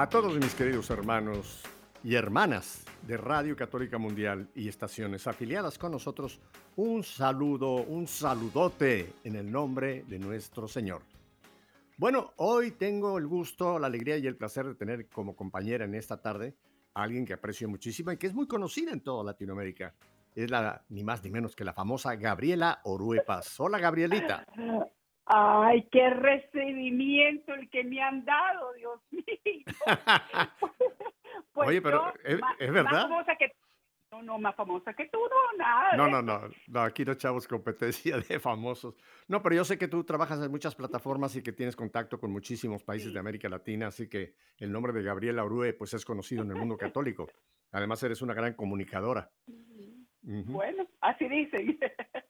A todos mis queridos hermanos y hermanas de Radio Católica Mundial y estaciones afiliadas con nosotros, un saludo, un saludote en el nombre de nuestro Señor. Bueno, hoy tengo el gusto, la alegría y el placer de tener como compañera en esta tarde a alguien que aprecio muchísimo y que es muy conocida en toda Latinoamérica. Es la ni más ni menos que la famosa Gabriela Oruepas. Hola, Gabrielita. Ay, qué recibimiento el que me han dado, Dios mío. pues Oye, pero ¿es, verdad. Más famosa que no, no, más famosa que tú, no, nada. No, no, no, no, aquí no echamos competencia de famosos. No, pero yo sé que tú trabajas en muchas plataformas y que tienes contacto con muchísimos países de América Latina, así que el nombre de Gabriela Orue pues es conocido en el mundo católico. Además eres una gran comunicadora. Bueno, así dicen.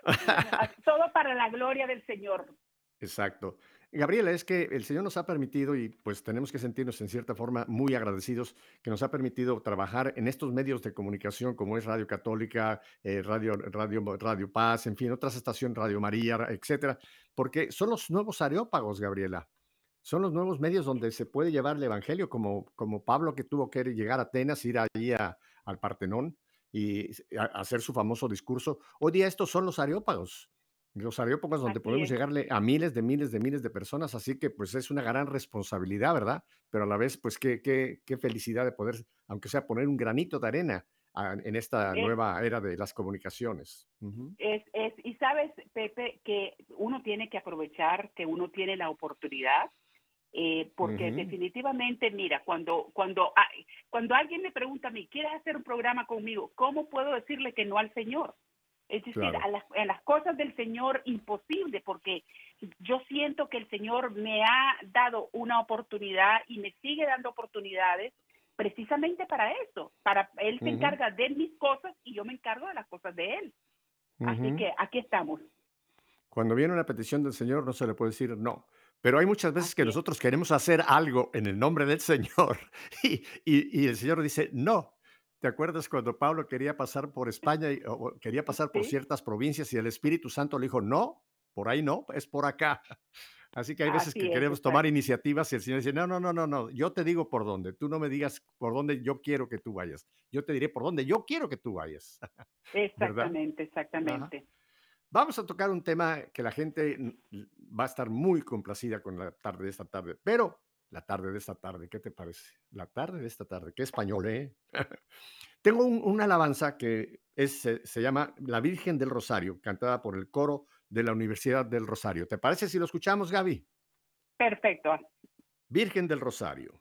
Todo para la gloria del Señor. Exacto. Gabriela, es que el Señor nos ha permitido y pues tenemos que sentirnos en cierta forma muy agradecidos que nos ha permitido trabajar en estos medios de comunicación como es Radio Católica, eh, Radio, Radio, Radio Paz, en fin, otras estaciones, Radio María, etcétera, porque son los nuevos areópagos, Gabriela. Son los nuevos medios donde se puede llevar el Evangelio, como, como Pablo que tuvo que llegar a Atenas, ir allí al Partenón y hacer su famoso discurso. Hoy día estos son los areópagos los areópagos donde podemos llegarle a miles de miles de miles de personas, así que pues es una gran responsabilidad, ¿verdad? Pero a la vez, pues qué, qué, qué felicidad de poder, aunque sea poner un granito de arena en esta nueva era de las comunicaciones. es, es, y sabes, Pepe, que uno tiene que aprovechar que uno tiene la oportunidad, eh, porque definitivamente, mira, cuando, cuando, cuando alguien me pregunta a mí, ¿quieres hacer un programa conmigo? ¿Cómo puedo decirle que no al Señor? Es decir, a, las, a, las, cosas del Señor imposible, porque yo siento que el Señor me ha dado una oportunidad y me sigue dando oportunidades precisamente para eso. Para Él se encarga de mis cosas y yo me encargo de las cosas de Él. Así que aquí estamos. Cuando viene una petición del Señor no se le puede decir no. Pero hay muchas veces que nosotros queremos hacer algo en el nombre del Señor y, y, y el Señor dice no. ¿Te acuerdas cuando Pablo quería pasar por España y o quería pasar por ciertas provincias y el Espíritu Santo le dijo, no, por ahí no, es por acá? Así que hay veces que queremos tomar iniciativas y el Señor dice, no, no, no, no, no, yo te digo por dónde, tú no me digas por dónde yo quiero que tú vayas, yo te diré por dónde yo quiero que tú vayas. Exactamente, exactamente. Vamos a tocar un tema que la gente va a estar muy complacida con la tarde de esta tarde, pero la tarde de esta tarde, ¿qué te parece? La tarde de esta tarde, qué español, ¿eh? Tengo una alabanza que es, se, llama La Virgen del Rosario, cantada por el coro de la Universidad del Rosario. ¿Te parece si lo escuchamos, Gaby? Perfecto. Virgen del Rosario.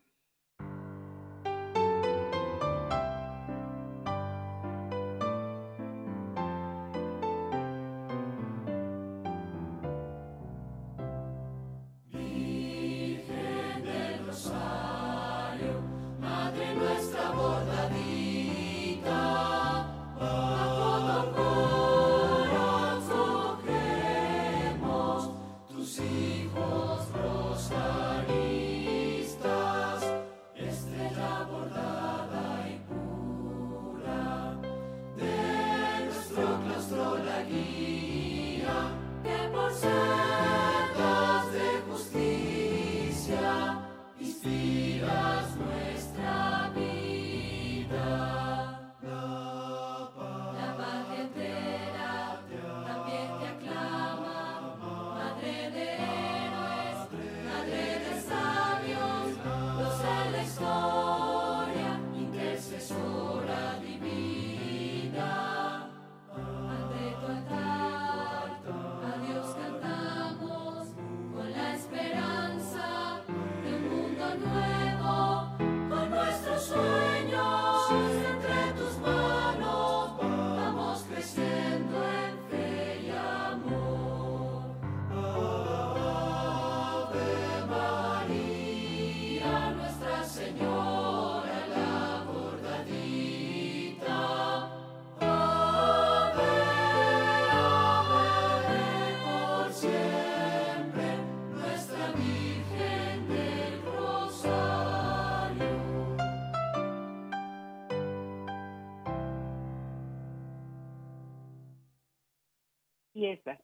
Fiesta.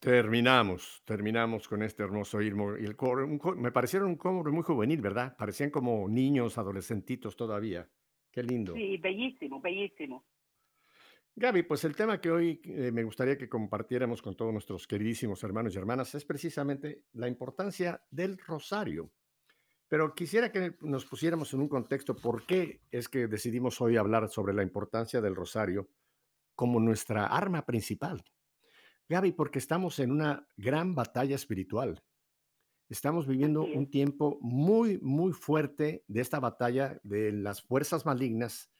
Terminamos, terminamos con este hermoso himno. Y el coro, un co- me parecieron un coro muy juvenil, ¿verdad? Parecían como niños, adolescentitos todavía. Qué lindo. Sí, bellísimo, bellísimo. Gaby, pues el tema que hoy eh, me gustaría que compartiéramos con todos nuestros queridísimos hermanos y hermanas es precisamente la importancia del rosario. Pero quisiera que nos pusiéramos en un contexto por qué es que decidimos hoy hablar sobre la importancia del rosario como nuestra arma principal. Gaby, porque estamos en una gran batalla espiritual. Estamos viviendo es. un tiempo muy, muy fuerte de esta batalla de las fuerzas malignas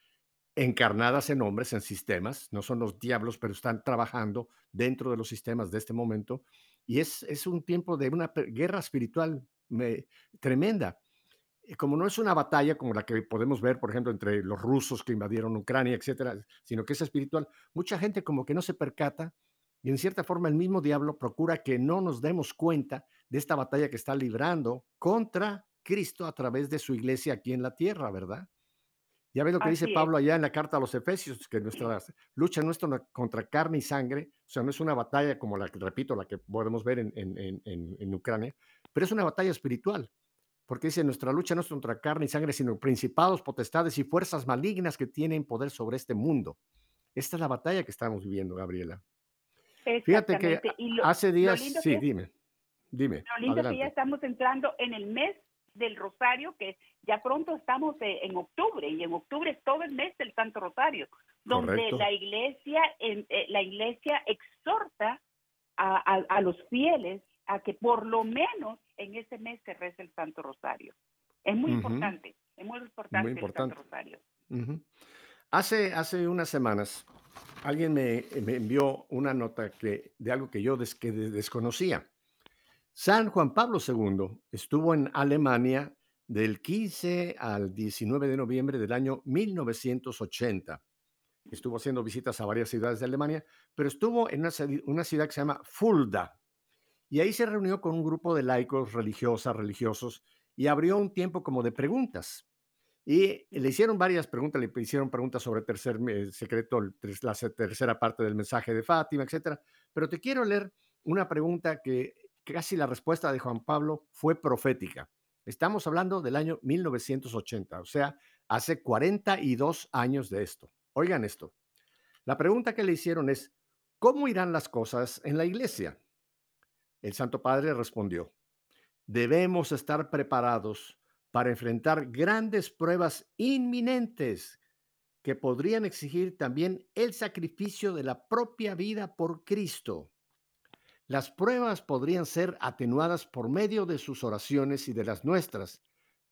encarnadas en hombres, en sistemas, no son los diablos, pero están trabajando dentro de los sistemas de este momento. Y es, es un tiempo de una guerra espiritual me- tremenda. Como no es una batalla como la que podemos ver, por ejemplo, entre los rusos que invadieron Ucrania, etcétera, sino que es espiritual, mucha gente como que no se percata y en cierta forma el mismo diablo procura que no nos demos cuenta de esta batalla que está librando contra Cristo a través de su iglesia aquí en la tierra, ¿verdad? Ya ves lo que dice es. Pablo allá en la carta a los Efesios, que nuestra lucha no es contra carne y sangre, o sea, no es una batalla como la que, repito, la que podemos ver en, en- en- en- en Ucrania, pero es una batalla espiritual, porque dice, nuestra lucha no es contra carne y sangre, sino principados, potestades y fuerzas malignas que tienen poder sobre este mundo. Esta es la batalla que estamos viviendo, Gabriela. Fíjate que. Y lo, hace lo días, lindo sí, que es- dime, dime, lo lindo que ya adelante. estamos entrando en el mes del Rosario, que ya pronto estamos eh, en octubre, y en octubre es todo el mes del Santo Rosario, donde Correcto. la iglesia, eh, la iglesia exhorta a, a- a los fieles a que por lo menos en ese mes se reza el Santo Rosario. Es muy Ujú. importante, es muy importante, importante. el Santo Rosario. Ujú. Hace, hace unas semanas alguien me, me envió una nota que, de algo que yo des- que de- desconocía. San Juan Pablo II estuvo en Alemania del 15 al 19 de noviembre del año 1980. Estuvo haciendo visitas a varias ciudades de Alemania, pero estuvo en una, una ciudad que se llama Fulda. Y ahí se reunió con un grupo de laicos, religiosas, religiosos, y abrió un tiempo como de preguntas. Y le hicieron varias preguntas, le hicieron preguntas sobre el tercer eh, secreto, la tercera parte del mensaje de Fátima, etcétera. Pero te quiero leer una pregunta que casi la respuesta de Juan Pablo fue profética. Estamos hablando del año 1980, o sea, hace 42 años de esto. Oigan esto. La pregunta que le hicieron es, ¿cómo irán las cosas en la iglesia? El Santo Padre respondió, debemos estar preparados para enfrentar grandes pruebas inminentes que podrían exigir también el sacrificio de la propia vida por Cristo. Las pruebas podrían ser atenuadas por medio de sus oraciones y de las nuestras,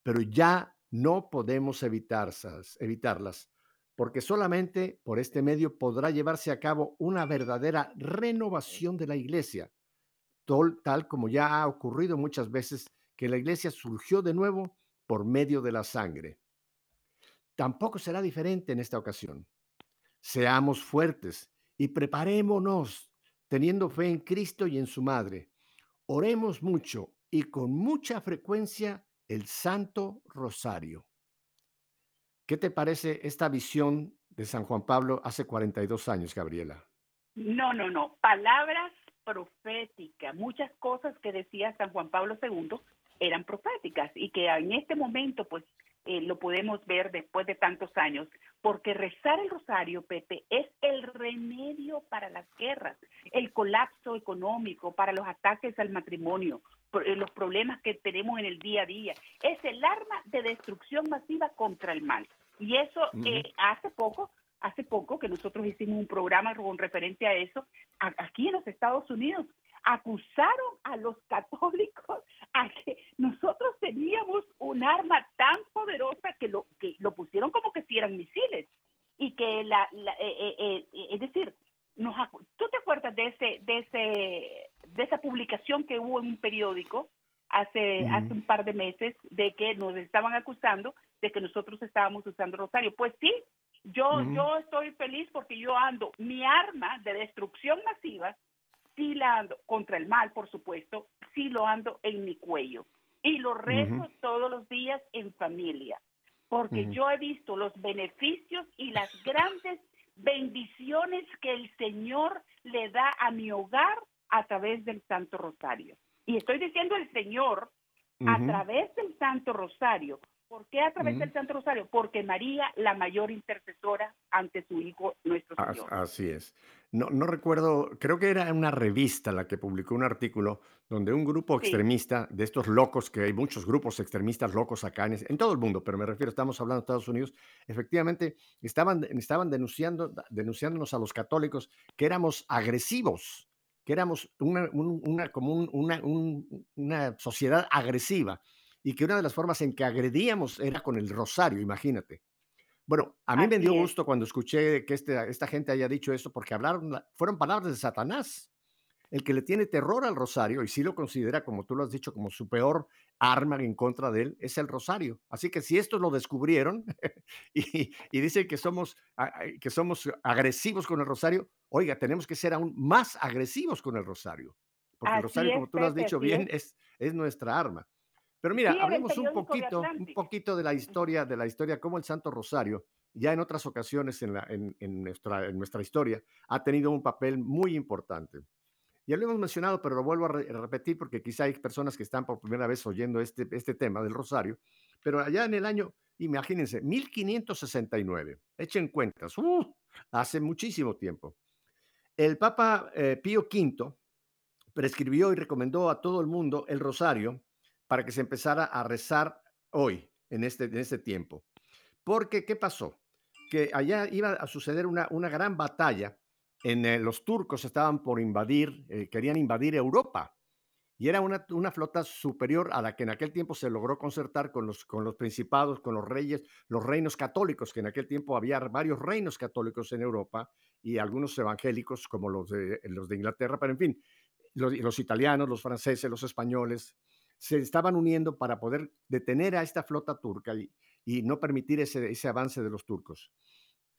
pero ya no podemos evitarlas, porque solamente por este medio podrá llevarse a cabo una verdadera renovación de la iglesia, tal como ya ha ocurrido muchas veces que la iglesia surgió de nuevo por medio de la sangre. Tampoco será diferente en esta ocasión. Seamos fuertes y preparémonos teniendo fe en Cristo y en su Madre. Oremos mucho y con mucha frecuencia el Santo Rosario. ¿Qué te parece esta visión de San Juan Pablo hace 42 años, Gabriela? No, no, no. Palabras proféticas. Muchas cosas que decía San Juan Pablo II eran proféticas y que en este momento, pues, eh, lo podemos ver después de tantos años, porque rezar el rosario, Pepe, es el remedio para las guerras, el colapso económico, para los ataques al matrimonio, eh, los problemas que tenemos en el día a día. Es el arma de destrucción masiva contra el mal. Y eso eh, hace poco hace poco que nosotros hicimos un programa con referencia a eso, aquí en los Estados Unidos, acusaron a los católicos a que nosotros teníamos un arma tan poderosa que lo, que lo pusieron como que si eran misiles. Y que la, la- eh, eh, eh, es decir, nos, ¿tú te acuerdas de ese, de ese, de esa publicación que hubo en un periódico hace, hace un par de meses de que nos estaban acusando de que nosotros estábamos usando rosario? Pues sí, yo, yo estoy feliz porque yo ando, mi arma de destrucción masiva, sí la ando contra el mal, por supuesto, sí lo ando en mi cuello. Y lo rezo Ujú. todos los días en familia, porque Ujú. yo he visto los beneficios y las grandes bendiciones que el Señor le da a mi hogar a través del Santo Rosario. Y estoy diciendo el Señor a través del Santo Rosario. ¿Por qué a través del Santo Rosario? Porque María, la mayor intercesora ante su Hijo, nuestro Señor. Así es. No, no recuerdo, creo que era una revista la que publicó un artículo donde un grupo extremista de estos locos, que hay muchos grupos extremistas locos acá en, en, todo el mundo, pero me refiero, estamos hablando de Estados Unidos, efectivamente estaban, estaban denunciando, denunciándonos a los católicos que éramos agresivos que éramos una, una como una, una sociedad agresiva y que una de las formas en que agredíamos era con el rosario, imagínate. Bueno, a mí me dio gusto cuando escuché que este, esta gente haya dicho esto, porque hablaron, fueron palabras de Satanás. El que le tiene terror al rosario, y sí lo considera, como tú lo has dicho, como su peor arma en contra de él, es el rosario. Así que si esto lo descubrieron y, y dicen que somos, que somos agresivos con el rosario, oiga, tenemos que ser aún más agresivos con el rosario. Porque el rosario, como tú lo has dicho bien, es. es. nuestra arma. Pero mira, hablemos un poquito, un poquito de la historia, de la historia, cómo el Santo Rosario, ya en otras ocasiones en, la, en, en, nuestra, en nuestra historia, ha tenido un papel muy importante. Ya lo hemos mencionado, pero lo vuelvo a, repetir porque quizá hay personas que están por primera vez oyendo este, este tema del rosario. Pero allá en el año, imagínense, 1569, echen cuentas, uh, hace muchísimo tiempo. El Papa eh, Pío V prescribió y recomendó a todo el mundo el rosario para que se empezara a rezar hoy, en este, en este tiempo. Porque, ¿qué pasó? Que allá iba a suceder una, una gran batalla en, eh, los turcos estaban por invadir, eh, querían invadir Europa. Y era una, una, flota superior a la que en aquel tiempo se logró concertar con los, con los principados, con los reyes, los reinos católicos, que en aquel tiempo había varios reinos católicos en Europa y algunos evangélicos como los de, los de Inglaterra, pero en fin, los, los italianos, los franceses, los españoles, se estaban uniendo para poder detener a esta flota turca y, y no permitir ese, ese avance de los turcos.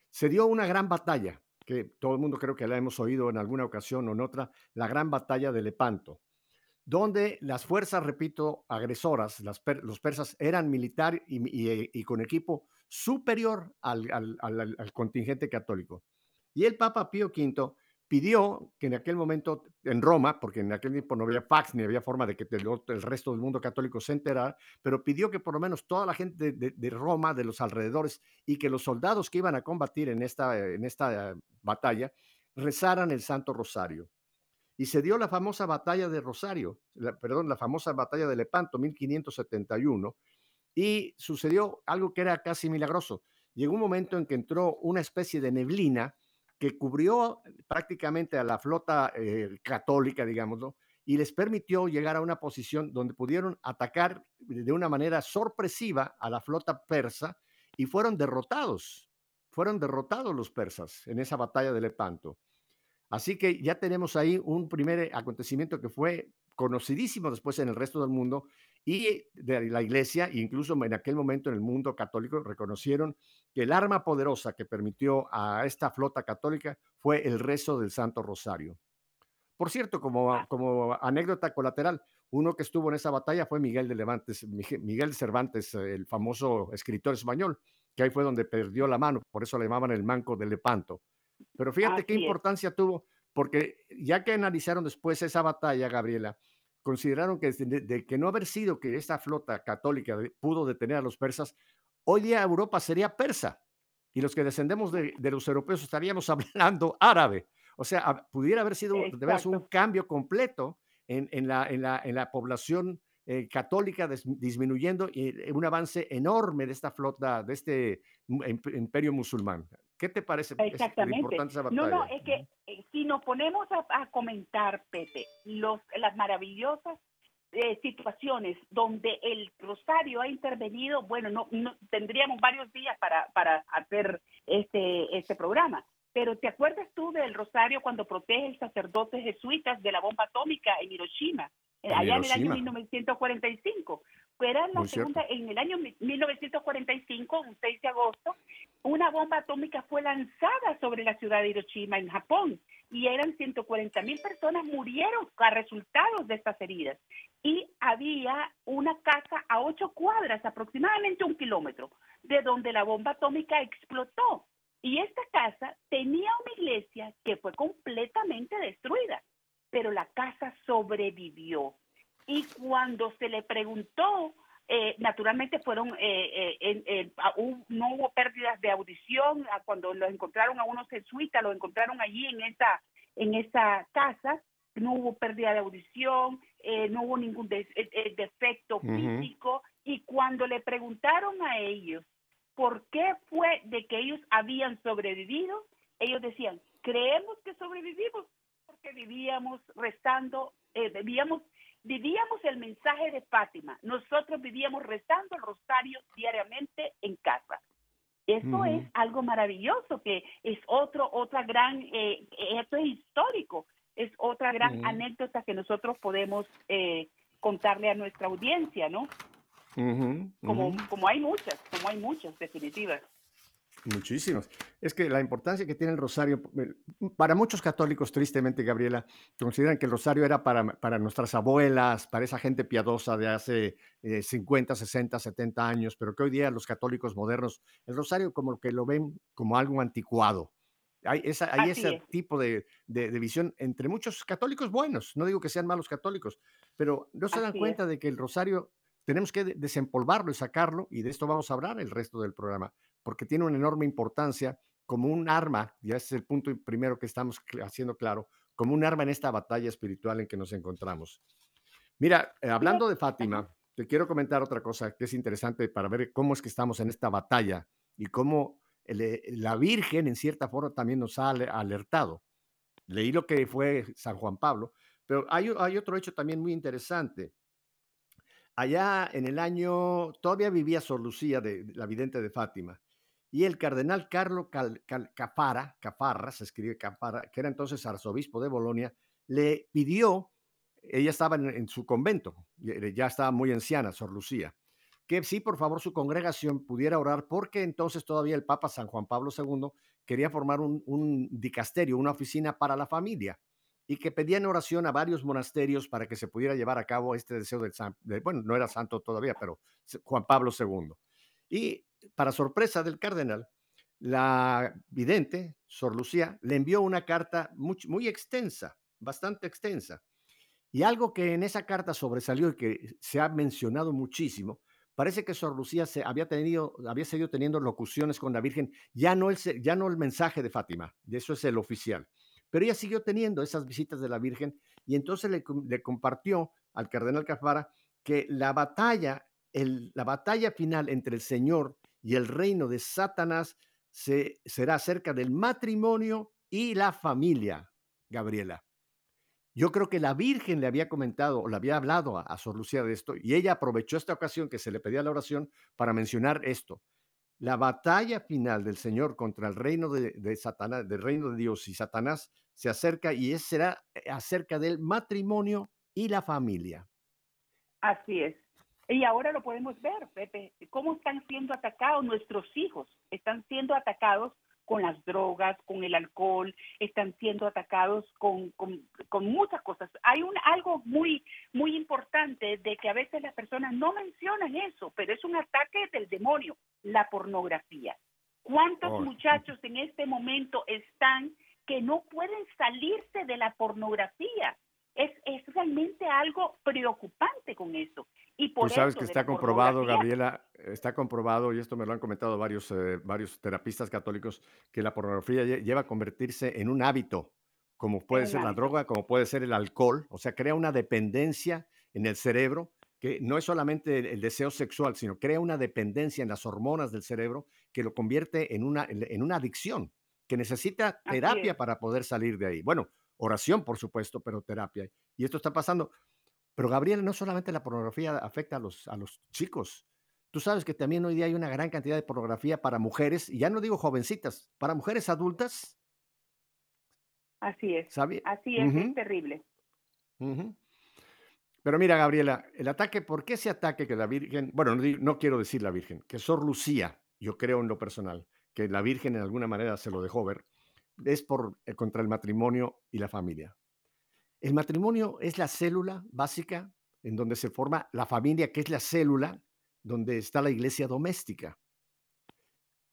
Se dio una gran batalla que todo el mundo creo que la hemos oído en alguna ocasión o en otra, la gran batalla de Lepanto, donde las fuerzas, repito, agresoras, los persas eran militar y, con equipo superior al, al, contingente católico. Y el Papa Pío V pidió que en aquel momento en Roma, porque en aquel tiempo no había fax ni había forma de que el, resto del mundo católico se enterara, pero pidió que por lo menos toda la gente de, Roma, de los alrededores, y que los soldados que iban a combatir en esta, en esta batalla, rezaran el Santo Rosario. Y se dio la famosa batalla de Rosario, perdón, la famosa batalla de Lepanto, 1571, y sucedió algo que era casi milagroso. Llegó un momento en que entró una especie de neblina que cubrió prácticamente a la flota eh, católica, digámoslo, y les permitió llegar a una posición donde pudieron atacar de una manera sorpresiva a la flota persa y fueron derrotados. Fueron derrotados los persas en esa batalla de Lepanto. Así que ya tenemos ahí un primer acontecimiento que fue conocidísimo después en el resto del mundo y de la iglesia, incluso en aquel momento en el mundo católico, reconocieron que el arma poderosa que permitió a esta flota católica fue el rezo del Santo Rosario. Por cierto, como, ah. como anécdota colateral, uno que estuvo en esa batalla fue Miguel de Levantes, Miguel Cervantes, el famoso escritor español, que ahí fue donde perdió la mano, por eso le llamaban el manco de Lepanto. Pero fíjate qué importancia tuvo, porque ya que analizaron después esa batalla, Gabriela, consideraron que de, que no haber sido que esta flota católica pudo detener a los persas, hoy día Europa sería persa y los que descendemos de, los europeos estaríamos hablando árabe. O sea, pudiera haber sido de un cambio completo en, la, en, la, en la población eh, católica disminuyendo y un avance enorme de esta flota, de este imperio musulmán. ¿Qué te parece Exactamente. No, no, es que eh, si nos ponemos a, comentar, Pepe, los, las maravillosas eh, situaciones donde el Rosario ha intervenido, bueno, no, tendríamos varios días para, para hacer este, este programa. Pero ¿te acuerdas tú del Rosario cuando protege el sacerdote jesuitas de la bomba atómica en Hiroshima? allá en el año 1945. Era la segunda, en el año 1945, un 6 de agosto, una bomba atómica fue lanzada sobre la ciudad de Hiroshima, en Japón, y eran 140 mil personas murieron a resultados de estas heridas. Y había una casa a ocho cuadras, aproximadamente un kilómetro, de donde la bomba atómica explotó. Y esta casa tenía una iglesia que fue completamente destruida, pero la casa sobrevivió. Y cuando se le preguntó, eh, naturalmente fueron, eh, eh, no hubo pérdidas de audición, cuando los encontraron a unos jesuitas, los encontraron allí en esa, en esa casa, no hubo pérdida de audición, no hubo ningún defecto físico, y cuando le preguntaron a ellos por qué fue de que ellos habían sobrevivido, ellos decían, creemos que sobrevivimos porque vivíamos rezando, eh, vivíamos, vivíamos el mensaje de Fátima. Nosotros vivíamos rezando el rosario diariamente en casa. Eso es algo maravilloso, que es otro, otra gran, eh, esto es histórico, es otra gran anécdota que nosotros podemos eh, contarle a nuestra audiencia, ¿no? como, como hay muchas, como hay muchas definitivas. Muchísimas. Es que la importancia que tiene el rosario, eh, para muchos católicos, tristemente, Gabriela, consideran que el rosario era para, para nuestras abuelas, para esa gente piadosa de hace 50, 60, 70 años, pero que hoy día los católicos modernos, el rosario como que lo ven como algo anticuado. Hay, esa, hay ese tipo de, de, visión entre muchos católicos buenos, no digo que sean malos católicos, pero no se dan cuenta de que el rosario tenemos que desempolvarlo y sacarlo, y de esto vamos a hablar el resto del programa, porque tiene una enorme importancia como un arma, ya es el punto primero que estamos haciendo claro, como un arma en esta batalla espiritual en que nos encontramos. Mira, eh, hablando de Fátima, te quiero comentar otra cosa que es interesante para ver cómo es que estamos en esta batalla y cómo la Virgen en cierta forma también nos ha alertado. Leí lo que fue San Juan Pablo, pero hay, hay otro hecho también muy interesante. Allá en el año, todavía vivía Sor Lucía, de, la vidente de Fátima, y el cardenal Carlo Cafara, Cafarra, se escribe Cafarra, que era entonces arzobispo de Bolonia, le pidió, ella estaba en, su convento, eh, ya estaba muy anciana, Sor Lucía, que sí, por favor, su congregación pudiera orar, porque entonces todavía el Papa San Juan Pablo II quería formar un, dicasterio, una oficina para la familia y que pedían oración a varios monasterios para que se pudiera llevar a cabo este deseo del santo, bueno, no era santo todavía, pero Juan Pablo II. Y para sorpresa del cardenal, la vidente, Sor Lucía, le envió una carta muy, extensa, bastante extensa. Y algo que en esa carta sobresalió y que se ha mencionado muchísimo, parece que Sor Lucía se había, tenido, había seguido teniendo locuciones con la Virgen, ya no, el, ya no el mensaje de Fátima, de eso es el oficial, pero ella siguió teniendo esas visitas de la Virgen y entonces le, compartió al cardenal Cafara que la batalla, la batalla final entre el Señor y el reino de Satanás se, será acerca del matrimonio y la familia, Gabriela. Yo creo que la Virgen le había comentado o le había hablado a, Sor Lucía de esto y ella aprovechó esta ocasión que se le pedía la oración para mencionar esto la batalla final del Señor contra el reino de, Satanás, del reino de Dios y Satanás se acerca y es, será eh, acerca del matrimonio y la familia. Así es. Y ahora lo podemos ver, Pepe, cómo están siendo atacados nuestros hijos. Están siendo atacados con las drogas, con el alcohol, están siendo atacados con, con, muchas cosas. Hay un, algo muy, muy importante de que a veces las personas no mencionan eso, pero es un ataque del demonio, la pornografía. ¿Cuántos oh, muchachos en este momento están que no pueden salirse de la pornografía? Es, es realmente algo preocupante con eso. Y por Tú sabes que está comprobado, Gabriela, está comprobado, y esto me lo han comentado varios, eh, varios terapistas católicos, que la pornografía lleva a convertirse en un hábito, como puede ser la droga, como puede ser el alcohol, o sea, crea una dependencia en el cerebro, que no es solamente el, deseo sexual, sino crea una dependencia en las hormonas del cerebro que lo convierte en una, en una adicción, que necesita terapia para poder salir de ahí. Bueno, oración, por supuesto, pero terapia. Y esto está pasando. Pero Gabriel, no solamente la pornografía afecta a los, a los chicos. Tú sabes que también hoy día hay una gran cantidad de pornografía para mujeres, y ya no digo jovencitas, para mujeres adultas. Así es. Así es, es terrible. Pero mira, Gabriela, el ataque, ¿por qué ese ataque que la Virgen, bueno, no, no quiero decir la Virgen, que Sor Lucía, yo creo en lo personal, que la Virgen en alguna manera se lo dejó ver, es por eh, contra el matrimonio y la familia. El matrimonio es la célula básica en donde se forma la familia, que es la célula donde está la iglesia doméstica.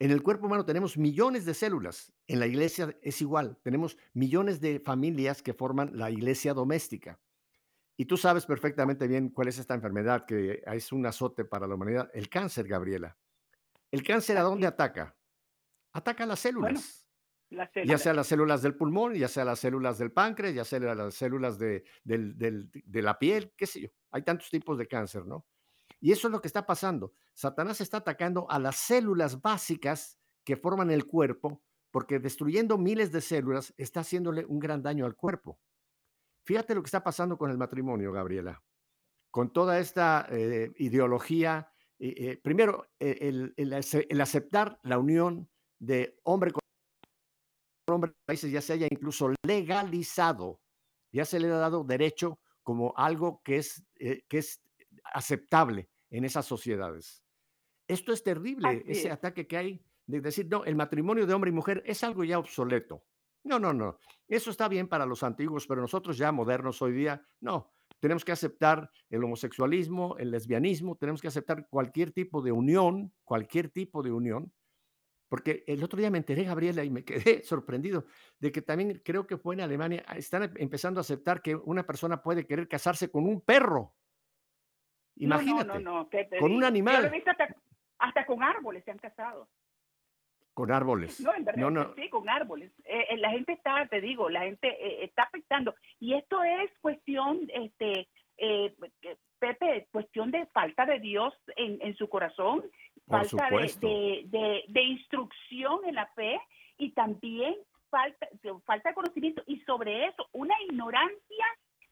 En el cuerpo humano tenemos millones de células. En la iglesia es igual. Tenemos millones de familias que forman la iglesia doméstica. Y tú sabes perfectamente bien cuál es esta enfermedad que es un azote para la humanidad. El cáncer, Gabriela. ¿El cáncer a dónde ataca? Ataca a las células. Ya sea las células del pulmón, ya sea las células del páncreas, ya sea las células de, de la piel, qué sé yo. Hay tantos tipos de cáncer, ¿no? Y eso es lo que está pasando. Satanás está atacando a las células básicas que forman el cuerpo, porque destruyendo miles de células está haciéndole un gran daño al cuerpo. Fíjate lo que está pasando con el matrimonio, Gabriela. Con toda esta eh, ideología, eh, eh, primero, el, el, aceptar la unión de hombre con hombre países ya se haya incluso legalizado, ya se le ha dado derecho como algo que es, que es aceptable en esas sociedades. Esto es terrible, ese ataque que hay de decir, no, el matrimonio de hombre y mujer es algo ya obsoleto. No, no, no. Eso está bien para los antiguos, pero nosotros ya modernos hoy día, no. Tenemos que aceptar el homosexualismo, el lesbianismo, tenemos que aceptar cualquier tipo de unión, cualquier tipo de unión, porque el otro día me enteré, Gabriela, y me quedé sorprendido de que también creo que fue en Alemania, están empezando a aceptar que una persona puede querer casarse con un perro. Imagínate. con un animal. hasta, con árboles se han casado. Con árboles. No, en verdad, sí, con árboles. Eh, eh, la gente está, te digo, la gente eh, está afectando. Y esto es cuestión, este, Pepe, cuestión de falta de Dios en, en su corazón, falta de, de, de, instrucción en la fe y también falta, falta de conocimiento. Y sobre eso, una ignorancia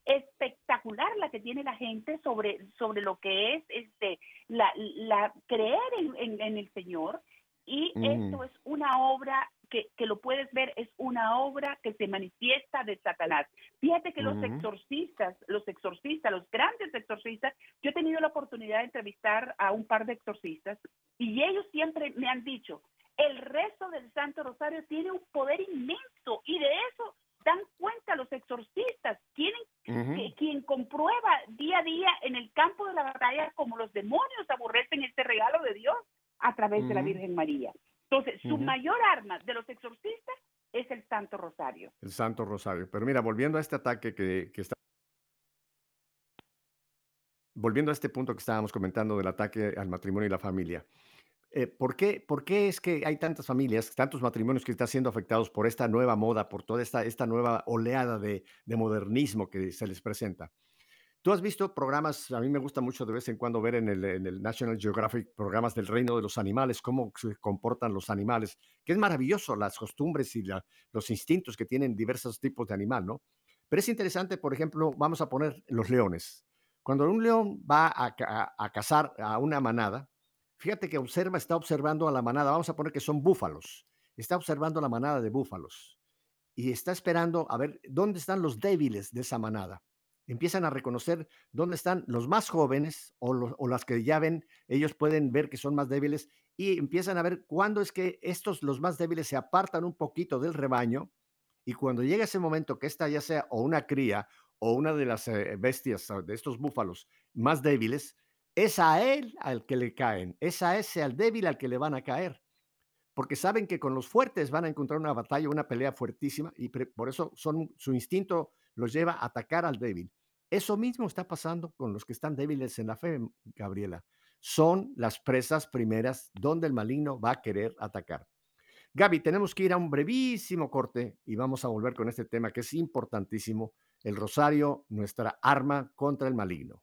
espectacular la que tiene la gente sobre, sobre lo que es este la, la creer en, en, el Señor y esto es una obra que, que, lo puedes ver, es una obra que se manifiesta de Satanás. Fíjate que los exorcistas, los exorcistas, los grandes exorcistas, yo he tenido la oportunidad de entrevistar a un par de exorcistas y ellos siempre me han dicho, el resto del Santo Rosario tiene un poder inmenso y de eso dan cuenta los exorcistas, tienen quien comprueba día a día en el campo de la batalla como los demonios aborrecen este regalo de Dios a través de la Virgen María. Entonces, su mayor arma de los exorcistas es el Santo Rosario. El Santo Rosario. Pero mira, volviendo a este ataque que, que está... Volviendo a este punto que estábamos comentando del ataque al matrimonio y la familia. Eh, ¿por, qué, ¿Por qué es que hay tantas familias, tantos matrimonios que están siendo afectados por esta nueva moda, por toda esta, esta nueva oleada de, modernismo que se les presenta? Tú has visto programas, a mí me gusta mucho de vez en cuando ver en el, National Geographic programas del reino de los animales, cómo se comportan los animales, que es maravilloso las costumbres y los instintos que tienen diversos tipos de animal, ¿no? Pero es interesante, por ejemplo, vamos a poner los leones. Cuando un león va a cazar a una manada, Fíjate que observa, está observando a la manada, vamos a poner que son búfalos, está observando la manada de búfalos y está esperando a ver dónde están los débiles de esa manada. Empiezan a reconocer dónde están los más jóvenes o, las que ya ven, ellos pueden ver que son más débiles y empiezan a ver cuándo es que estos, los más débiles, se apartan un poquito del rebaño y cuando llega ese momento que esta ya sea o una cría o una de las eh, bestias de estos búfalos más débiles, es a él al que le caen, es a ese al débil al que le van a caer, porque saben que con los fuertes van a encontrar una batalla, una pelea fuertísima y por eso su instinto los lleva a atacar al débil. Eso mismo está pasando con los que están débiles en la fe, Gabriela. Son las presas primeras donde el maligno va a querer atacar. Gaby, tenemos que ir a un brevísimo corte y vamos a volver con este tema que es importantísimo, el rosario, nuestra arma contra el maligno.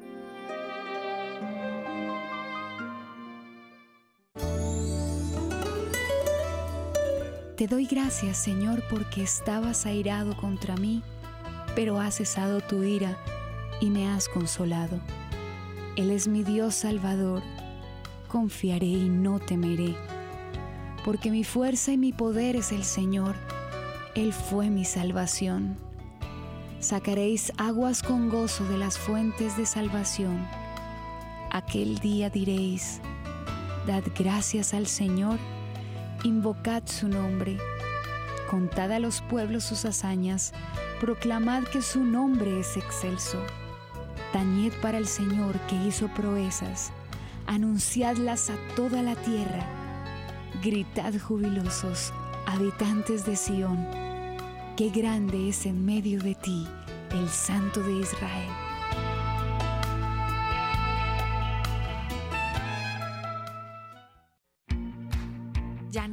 Te doy gracias, Señor, porque estabas airado contra mí, pero has cesado tu ira y me has consolado. Él es mi Dios Salvador, confiaré y no temeré, porque mi fuerza y mi poder es el Señor, Él fue mi salvación. Sacaréis aguas con gozo de las fuentes de salvación. Aquel día diréis, Dad gracias al Señor, invocad su nombre, contad a los pueblos sus hazañas, proclamad que su nombre es excelso. Tañed para el Señor que hizo proezas, anunciadlas a toda la tierra. Gritad jubilosos, habitantes de Sión, qué grande es en medio de ti el Santo de Israel.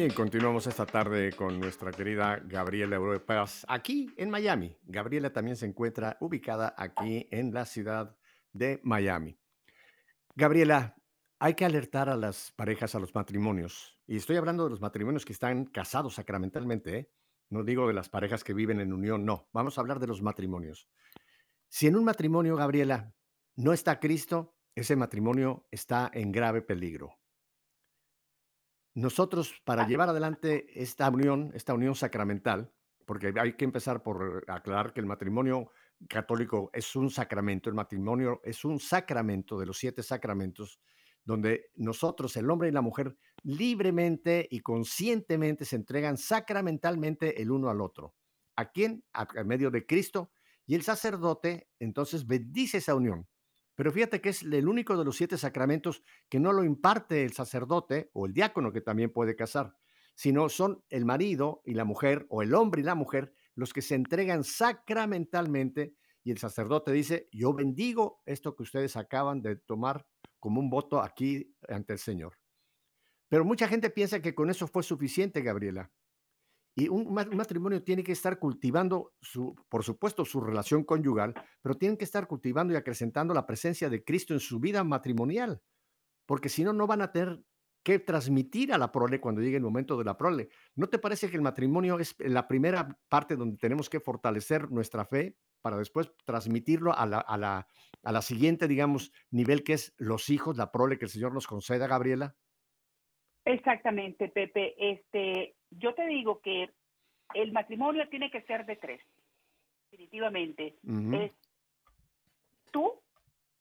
Bien, continuamos esta tarde con nuestra querida Gabriela Europeas aquí en Miami. Gabriela también se encuentra ubicada aquí en la ciudad de Miami. Gabriela, hay que alertar a las parejas, a los matrimonios. Y estoy hablando de los matrimonios que están casados sacramentalmente. ¿eh? No digo de las parejas que viven en unión, no. Vamos a hablar de los matrimonios. Si en un matrimonio, Gabriela, no está Cristo, ese matrimonio está en grave peligro. Nosotros, para llevar adelante esta unión, esta unión sacramental, porque hay que empezar por aclarar que el matrimonio católico es un sacramento, el matrimonio es un sacramento de los siete sacramentos, donde nosotros, el hombre y la mujer, libremente y conscientemente se entregan sacramentalmente el uno al otro. ¿A quién? A, a medio de Cristo. Y el sacerdote entonces bendice esa unión. Pero fíjate que es el único de los siete sacramentos que no lo imparte el sacerdote o el diácono que también puede casar, sino son el marido y la mujer o el hombre y la mujer los que se entregan sacramentalmente y el sacerdote dice, yo bendigo esto que ustedes acaban de tomar como un voto aquí ante el Señor. Pero mucha gente piensa que con eso fue suficiente, Gabriela. Y un, matrimonio tiene que estar cultivando, su, por supuesto, su relación conyugal, pero tienen que estar cultivando y acrecentando la presencia de Cristo en su vida matrimonial, porque si no, no van a tener que transmitir a la prole cuando llegue el momento de la prole. ¿No te parece que el matrimonio es la primera parte donde tenemos que fortalecer nuestra fe para después transmitirlo a la, a la, a la siguiente, digamos, nivel que es los hijos, la prole que el Señor nos conceda, Gabriela? Exactamente, Pepe. Este, yo te digo que el matrimonio tiene que ser de tres, definitivamente. Es tú,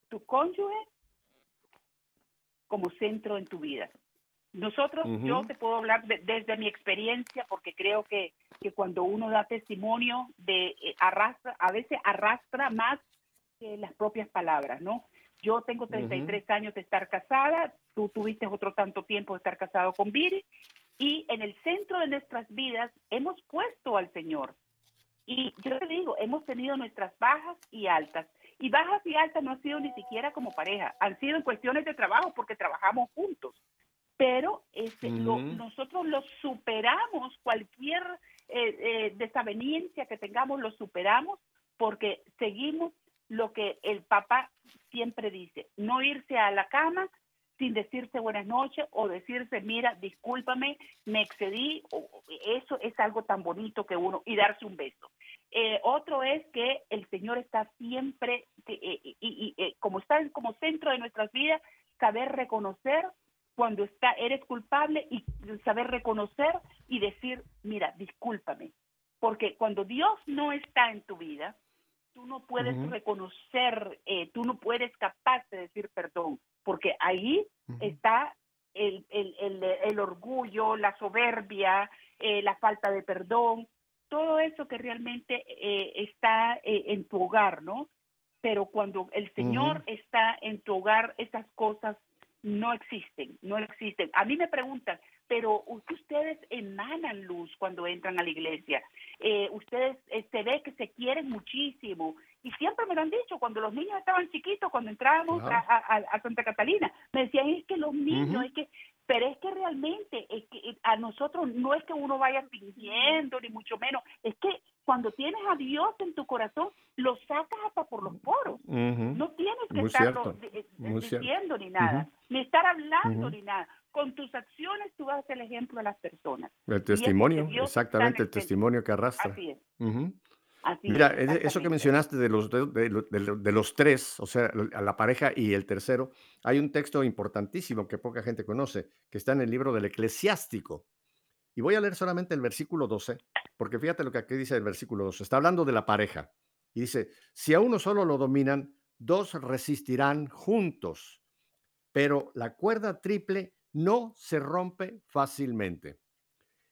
tu cónyuge, como centro en tu vida. Nosotros, yo te puedo hablar desde mi experiencia, porque creo que, que cuando uno da testimonio de eh, arrastra, a veces arrastra más que las propias palabras, ¿no? Yo tengo 33 años de estar casada, tú tuviste otro tanto tiempo de estar casado con Viri, y en el centro de nuestras vidas hemos puesto al Señor. Y yo te digo, hemos tenido nuestras bajas y altas. Y bajas y altas no han sido ni siquiera como pareja, han sido en cuestiones de trabajo porque trabajamos juntos. Pero este, nosotros lo superamos, cualquier eh, eh, desaveniencia que tengamos, lo superamos porque seguimos lo que el papá siempre dice, no irse a la cama sin decirse buenas noches o decirse, mira, discúlpame, me excedí, eso es algo tan bonito que uno, y darse un beso. Eh, otro es que el Señor está siempre, eh, y, eh, como está como centro de nuestras vidas, saber reconocer cuando está, eres culpable y saber reconocer y decir, mira, discúlpame, Porque cuando Dios no está en tu vida, tú no puedes reconocer, eh, tú no puedes capaz de decir perdón, porque ahí está el, el, el, orgullo, la soberbia, eh, la falta de perdón, todo eso que realmente eh, está en tu hogar, ¿no? Pero cuando el Señor está en tu hogar, esas cosas no existen, no existen. A mí me preguntan, pero ustedes emanan luz cuando entran a la iglesia. Eh, ustedes eh, se ve que se quieren muchísimo. Y siempre me lo han dicho, cuando los niños estaban chiquitos, cuando entrábamos a, Santa Catalina, me decían, es que los niños, es que, pero es que realmente, es que eh, a nosotros no es que uno vaya fingiendo, ni mucho menos, es que cuando tienes a Dios en tu corazón, lo sacas hasta por los poros. No tienes que estar diciendo ni nada, ni estar hablando ni nada. Con tus acciones tú vas a ser el ejemplo a las personas. El testimonio, exactamente, el testimonio que arrastra. Así es. Mira, eso que mencionaste de los, de, los tres, o sea, a la pareja y el tercero, hay un texto importantísimo que poca gente conoce, que está en el libro del eclesiástico. Y voy a leer solamente el versículo 12, porque fíjate lo que aquí dice el versículo 12. Está hablando de la pareja. Y dice, si a uno solo lo dominan, dos resistirán juntos, pero la cuerda triple no se rompe fácilmente.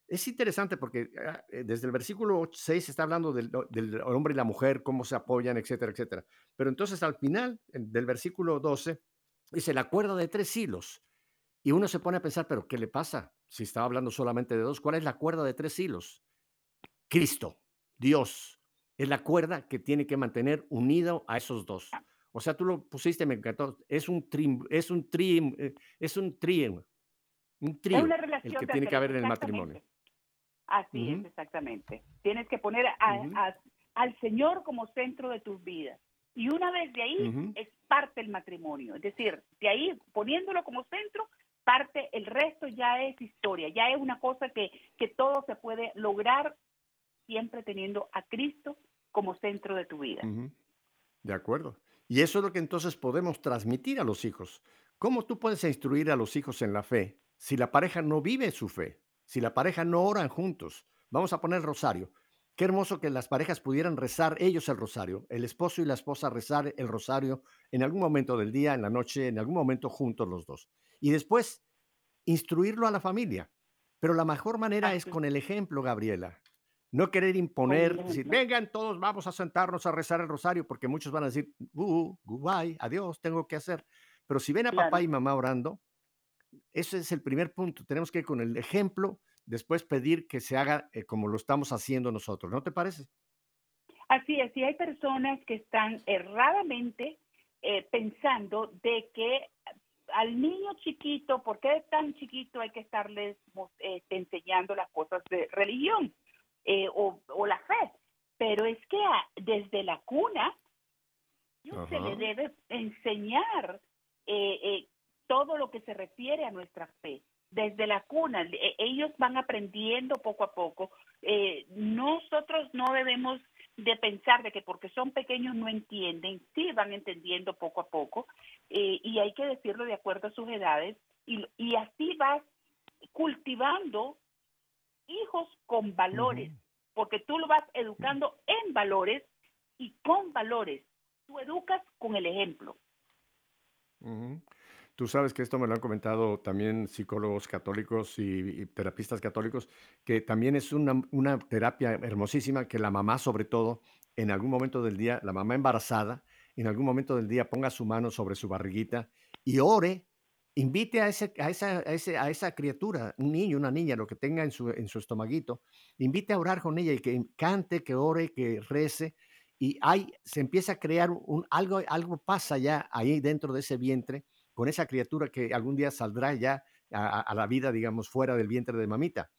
Es interesante porque ah, eh, desde el versículo 6 está hablando del, hombre y la mujer, cómo se apoyan, etcétera, etcétera. Pero entonces al final del versículo 12 dice la cuerda de tres hilos. Y uno se pone a pensar, pero ¿qué le pasa? Si estaba hablando solamente de dos, ¿cuál es la cuerda de tres hilos? Cristo, Dios, es la cuerda que tiene que mantener unido a esos dos. O sea, tú lo pusiste, me encantó. Es un tri, es un tri, eh, es un tri, un trío el que tiene que haber en el matrimonio. Así es, exactamente. Tienes que poner al Señor como centro de tus vidas. Y una vez de ahí es parte del matrimonio. Es decir, de ahí poniéndolo como centro, parte, el resto ya es historia, ya es una cosa que, que todo se puede lograr siempre teniendo a Cristo como centro de tu vida. De acuerdo. Y eso es lo que entonces podemos transmitir a los hijos. ¿Cómo tú puedes instruir a los hijos en la fe si la pareja no vive su fe? si la pareja no oran juntos. Vamos a poner rosario. Qué hermoso que las parejas pudieran rezar ellos el rosario, el esposo y la esposa rezar el rosario en algún momento del día, en la noche, en algún momento juntos los dos. Y después, instruirlo a la familia. Pero la mejor manera es con el ejemplo, Gabriela. No querer imponer, decir, vengan todos, vamos a sentarnos a rezar el rosario, porque muchos van a decir, uh, goodbye, adiós, tengo que hacer. Pero si ven a papá y mamá orando, ese es el primer punto. Tenemos que ir con el ejemplo, después pedir que se haga eh, como lo estamos haciendo nosotros. ¿No te parece? Así es, y hay personas que están erradamente eh, pensando de que al niño chiquito, ¿por qué tan chiquito hay que estarles este, enseñando las cosas de religión eh, o, la fe? Pero es que desde la cuna se le debe enseñar eh, todo lo que se refiere a nuestra fe. Desde la cuna, e, ellos van aprendiendo poco a poco. Eh, nosotros no debemos de pensar de que porque son pequeños no entienden, sí van entendiendo poco a poco, eh, y hay que decirlo de acuerdo a sus edades, y, y así vas cultivando hijos con valores, porque tú lo vas educando en valores y con valores. Tú educas con el ejemplo. Tú sabes que esto me lo han comentado también psicólogos católicos y, terapistas católicos, que también es una, una, terapia hermosísima que la mamá, sobre todo, en algún momento del día, la mamá embarazada, en algún momento del día ponga su mano sobre su barriguita y ore, invite a, ese, a, esa, a, ese, a esa criatura, un niño, una niña, lo que tenga en su, en su estomaguito, invite a orar con ella y que cante, que ore, que rece. Y hay, se empieza a crear un, algo, algo pasa ya ahí dentro de ese vientre con esa criatura que algún día saldrá ya a, la vida, digamos, fuera del vientre de mamita.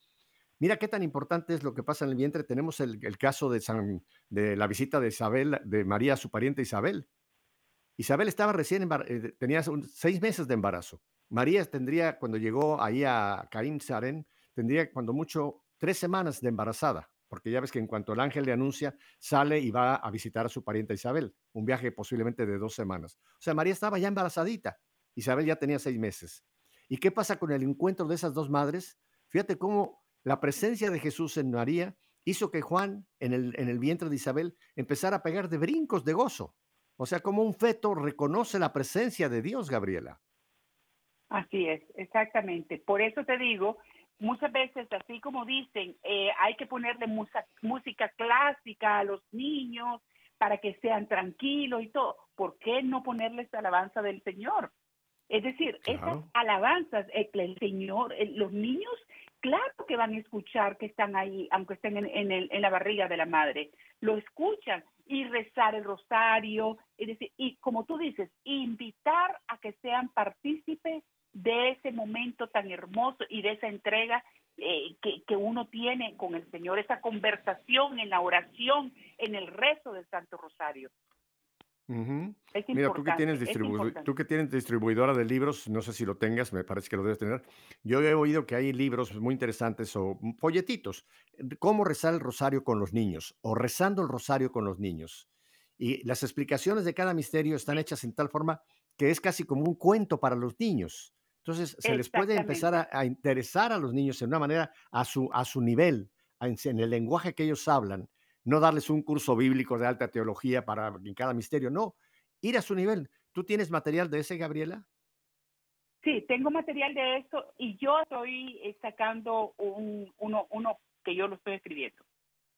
Mira qué tan importante es lo que pasa en el vientre. Tenemos el, caso de, de la visita de Isabel, de María, su pariente Isabel. Isabel estaba recién, eh, tenía seis meses de embarazo. María tendría, cuando llegó ahí a Caín Saren, tendría cuando mucho tres semanas de embarazada, porque ya ves que en cuanto el ángel le anuncia, sale y va a visitar a su pariente Isabel, un viaje posiblemente de dos semanas. O sea, María estaba ya embarazadita. Isabel ya tenía seis meses. ¿Y qué pasa con el encuentro de esas dos madres? Fíjate cómo la presencia de Jesús en María hizo que Juan en el, en el vientre de Isabel empezara a pegar de brincos de gozo. O sea, como un feto reconoce la presencia de Dios, Gabriela. Así es, exactamente. Por eso te digo, muchas veces, así como dicen, eh, hay que ponerle música clásica a los niños para que sean tranquilos y todo. ¿Por qué no ponerles alabanza del Señor? Es decir, esas alabanzas, el, Señor, los niños, claro que van a escuchar que están ahí, aunque estén en, en la barriga de la madre, lo escuchan y rezar el rosario, es decir, y como tú dices, invitar a que sean partícipes de ese momento tan hermoso y de esa entrega eh, que, que, uno tiene con el Señor, esa conversación en la oración, en el rezo del Santo Rosario. Mira, tú que, tienes tú que tienes distribuidora de libros, no sé si lo tengas, me parece que lo debes tener. Yo he oído que hay libros muy interesantes o folletitos. Cómo rezar el rosario con los niños o rezando el rosario con los niños. Y las explicaciones de cada misterio están hechas en tal forma que es casi como un cuento para los niños. Entonces, se les puede empezar a, interesar a los niños de una manera a su, a su nivel, en el lenguaje que ellos hablan no darles un curso bíblico de alta teología para en cada misterio, no, ir a su nivel. ¿Tú tienes material de ese, Gabriela? Sí, tengo material de eso y yo estoy eh, sacando un, uno, uno que yo lo estoy escribiendo.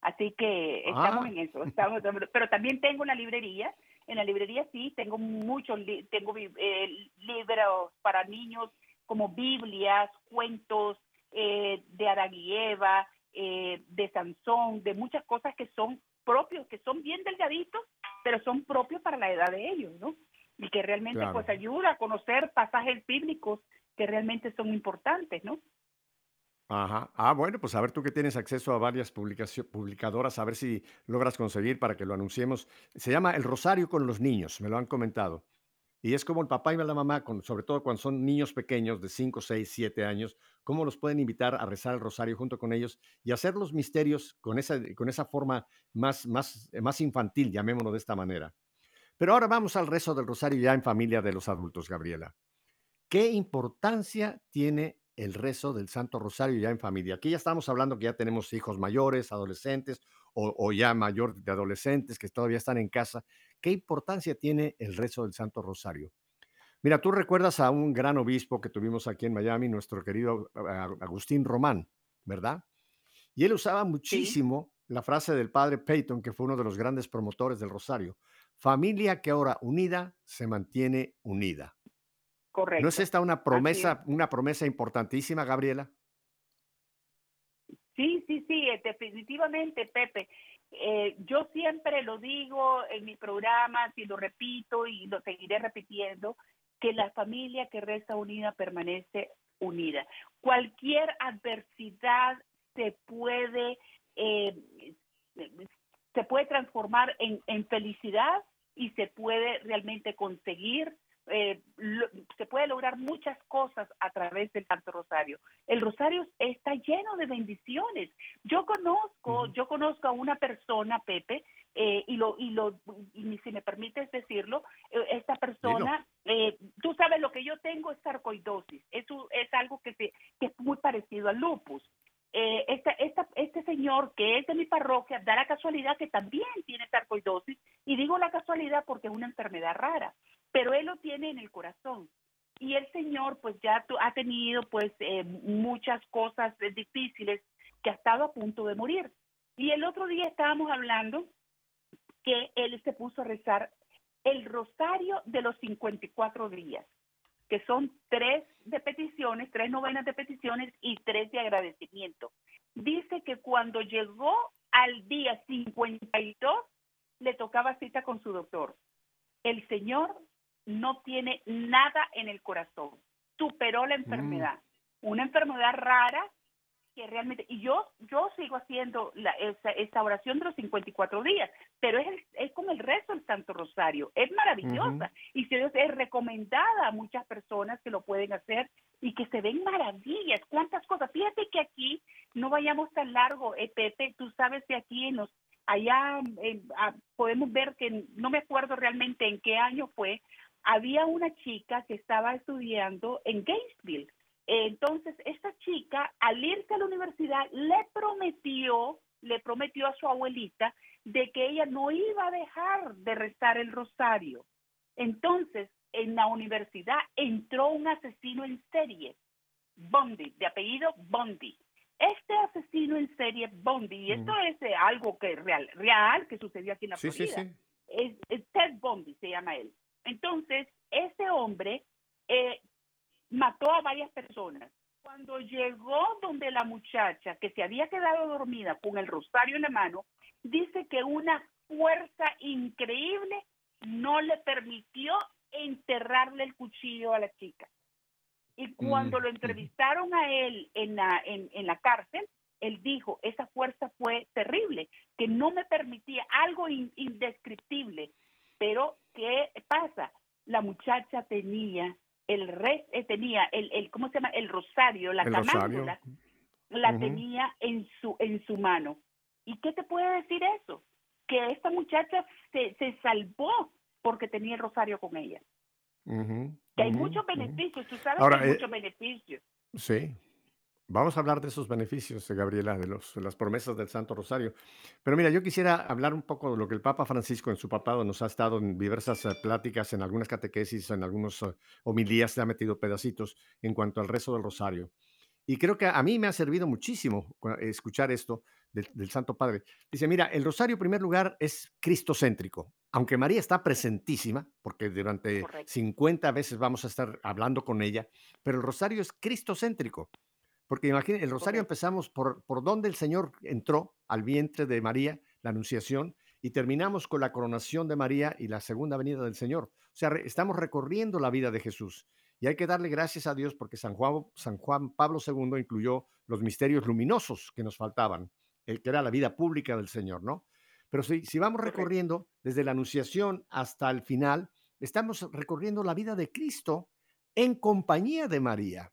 Así que estamos ah. en eso. Estamos, pero también tengo una librería. En la librería sí, tengo muchos, tengo eh, libros para niños como Biblias, cuentos eh, de Adán y Eva, eh, de Sansón, de muchas cosas que son propios, que son bien delgaditos, pero son propios para la edad de ellos, ¿no? Y que realmente pues ayuda a conocer pasajes bíblicos que realmente son importantes, ¿no? Ajá. Ah, bueno, pues a ver tú que tienes acceso a varias publicadoras, a ver si logras conseguir para que lo anunciemos. Se llama El Rosario con los niños, me lo han comentado. Y es como el papá y la mamá, sobre todo cuando son niños pequeños de 5, 6, 7 años, cómo los pueden invitar a rezar el rosario junto con ellos y hacer los misterios con esa, con esa forma más, más, más infantil, llamémoslo de esta manera. Pero ahora vamos al rezo del rosario ya en familia de los adultos, Gabriela. ¿Qué importancia tiene el rezo del Santo Rosario ya en familia? Aquí ya estamos hablando que ya tenemos hijos mayores, adolescentes o, o ya mayor de adolescentes que todavía están en casa. ¿Qué importancia tiene el rezo del Santo Rosario? Mira, tú recuerdas a un gran obispo que tuvimos aquí en Miami, nuestro querido Agustín Román, ¿verdad? Y él usaba muchísimo la frase del padre Peyton, que fue uno de los grandes promotores del Rosario. Familia que ahora unida se mantiene unida. Correcto. ¿No es esta una promesa, una promesa importantísima, Gabriela? Sí, sí, sí, definitivamente, Pepe. Eh, yo siempre lo digo en mis programas y lo repito y lo seguiré repitiendo, que la familia que resta unida permanece unida. Cualquier adversidad se puede, eh, se puede transformar en, en felicidad y se puede realmente conseguir eh, se puede lograr muchas cosas a través del Santo Rosario. El Rosario está lleno de bendiciones. Yo conozco, yo conozco a una persona, Pepe, eh, y lo y lo y si me permites decirlo, eh, esta persona, tú sabes lo que yo tengo es sarcoidosis. Eso es algo que, que es muy parecido al lupus. esta, esta, este señor que es de mi parroquia da la casualidad que también tiene sarcoidosis y digo la casualidad porque es una enfermedad rara pero él lo tiene en el corazón. Y el Señor pues ya ha tenido pues eh, muchas cosas difíciles que ha estado a punto de morir. Y el otro día estábamos hablando que él se puso a rezar el rosario de los 54 días, que son tres de peticiones, tres novenas de peticiones y tres de agradecimiento. Dice que cuando llegó al día 52, le tocaba cita con su doctor. El Señor no tiene nada en el corazón, superó la mm. enfermedad, una enfermedad rara que realmente, y yo, yo sigo haciendo la, esa, oración de los 54 días, pero es, es como el rezo del Santo Rosario, es maravillosa. Y se es recomendada a muchas personas que lo pueden hacer y que se ven maravillas, cuántas cosas. Fíjate que aquí no vayamos tan largo, eh, Pepe, tú sabes que aquí en los, allá podemos ver que no me acuerdo realmente en qué año fue, había una chica que estaba estudiando en Gainesville. Entonces, esta chica, al irse a la universidad, le prometió, le prometió a su abuelita de que ella no iba a dejar de rezar el rosario. Entonces, en la universidad entró un asesino en serie, Bondi, de apellido Bondi. Este asesino en serie Bondi, y esto es eh, algo que real, real que sucedió aquí en la Florida, Es, Ted Bondi se llama él. Entonces, ese hombre eh, mató a varias personas. Cuando llegó donde la muchacha que se había quedado dormida con el rosario en la mano, dice que una fuerza increíble no le permitió enterrarle el cuchillo a la chica. Y cuando lo entrevistaron a él en la, en, en la cárcel, él dijo, esa fuerza fue terrible, que no me permitía algo indescriptible. Pero, ¿qué pasa? La muchacha tenía el res, eh, tenía el, el, ¿cómo se llama? El rosario, la camándula, la tenía en su, en su mano. ¿Y qué te puede decir eso? Que esta muchacha se, se salvó porque tenía el rosario con ella. que hay muchos beneficios, tú sabes que hay eh, muchos beneficios. Sí. Vamos a hablar de esos beneficios, eh, Gabriela, de, los, de las promesas del Santo Rosario. Pero mira, yo quisiera hablar un poco de lo que el Papa Francisco en su papado nos ha estado en diversas eh, pláticas, en algunas catequesis, en algunos homilías, se ha metido pedacitos en cuanto al rezo del Rosario. Y creo que a mí me ha servido muchísimo escuchar esto del, Santo Padre. Dice, mira, el rosario en primer lugar es cristocéntrico, aunque María está presentísima, porque durante 50 veces vamos a estar hablando con ella, pero el rosario es cristocéntrico. Porque imagínense, el rosario empezamos por, por donde el Señor entró al vientre de María, la anunciación, y terminamos con la coronación de María y la segunda venida del Señor. O sea, estamos recorriendo la vida de Jesús. Y hay que darle gracias a Dios porque San Juan, San Juan Pablo II incluyó los misterios luminosos que nos faltaban, el que era la vida pública del Señor, ¿no? Pero si, si vamos recorriendo desde la Anunciación hasta el final, estamos recorriendo la vida de Cristo en compañía de María.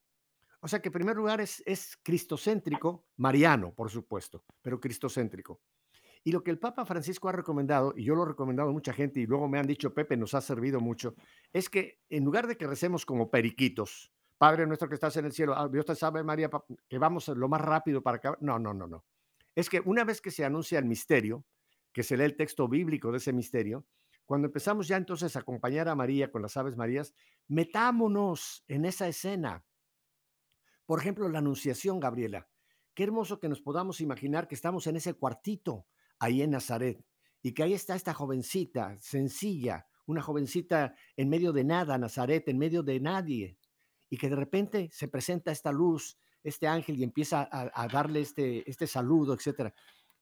O sea que en primer lugar es, es cristocéntrico, mariano, por supuesto, pero cristocéntrico. Y lo que el Papa Francisco ha recomendado, y yo lo he recomendado a mucha gente, y luego me han dicho, Pepe, nos ha servido mucho, es que en lugar de que recemos como periquitos, Padre nuestro que estás en el cielo, ah, Dios te sabe, María, que vamos lo más rápido para acabar. No, no, no, no. Es que una vez que se anuncia el misterio, que se lee el texto bíblico de ese misterio, cuando empezamos ya entonces a acompañar a María con las Aves Marías, metámonos en esa escena. Por ejemplo, la Anunciación, Gabriela. Qué hermoso que nos podamos imaginar que estamos en ese cuartito ahí en Nazaret, y que ahí está esta jovencita, sencilla, una jovencita en medio de nada, Nazaret, en medio de nadie, y que de repente se presenta esta luz, este ángel, y empieza a, darle este, este saludo, etc.